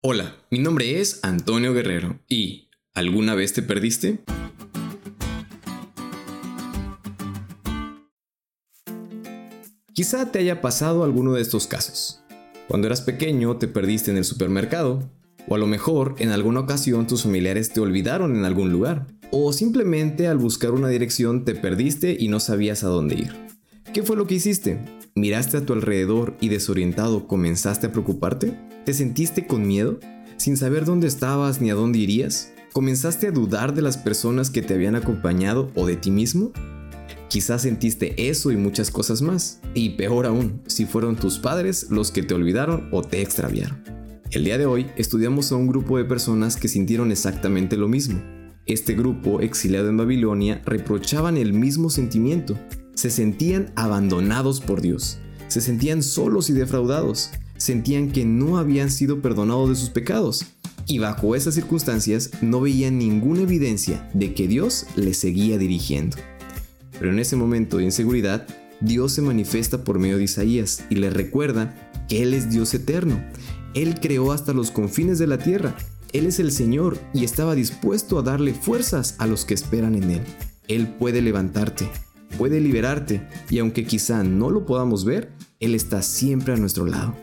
Hola, mi nombre es Antonio Guerrero y ¿alguna vez te perdiste? Quizá te haya pasado alguno de estos casos. Cuando eras pequeño te perdiste en el supermercado, o a lo mejor en alguna ocasión tus familiares te olvidaron en algún lugar, o simplemente al buscar una dirección te perdiste y no sabías a dónde ir. ¿Qué fue lo que hiciste? ¿Miraste a tu alrededor y desorientado comenzaste a preocuparte? ¿Te sentiste con miedo? ¿Sin saber dónde estabas ni a dónde irías? ¿Comenzaste a dudar de las personas que te habían acompañado o de ti mismo? Quizás sentiste eso y muchas cosas más. Y peor aún, si fueron tus padres los que te olvidaron o te extraviaron. El día de hoy estudiamos a un grupo de personas que sintieron exactamente lo mismo. Este grupo, exiliado en Babilonia, reprochaban el mismo sentimiento. Se sentían abandonados por Dios. Se sentían solos y defraudados sentían que no habían sido perdonados de sus pecados y bajo esas circunstancias no veían ninguna evidencia de que Dios les seguía dirigiendo. Pero en ese momento de inseguridad, Dios se manifiesta por medio de Isaías y les recuerda que Él es Dios eterno. Él creó hasta los confines de la tierra. Él es el Señor y estaba dispuesto a darle fuerzas a los que esperan en Él. Él puede levantarte, puede liberarte y aunque quizá no lo podamos ver, Él está siempre a nuestro lado.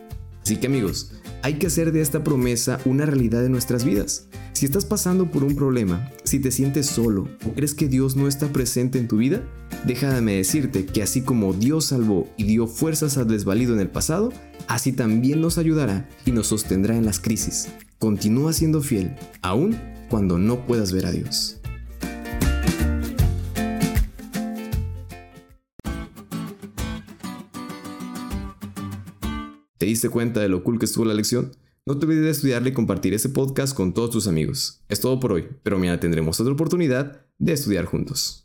Así que amigos, hay que hacer de esta promesa una realidad de nuestras vidas. Si estás pasando por un problema, si te sientes solo o crees que Dios no está presente en tu vida, déjame decirte que así como Dios salvó y dio fuerzas al desvalido en el pasado, así también nos ayudará y nos sostendrá en las crisis. Continúa siendo fiel, aun cuando no puedas ver a Dios. ¿Te diste cuenta de lo cool que estuvo la lección? No te olvides de estudiarle y compartir este podcast con todos tus amigos. Es todo por hoy, pero mañana tendremos otra oportunidad de estudiar juntos.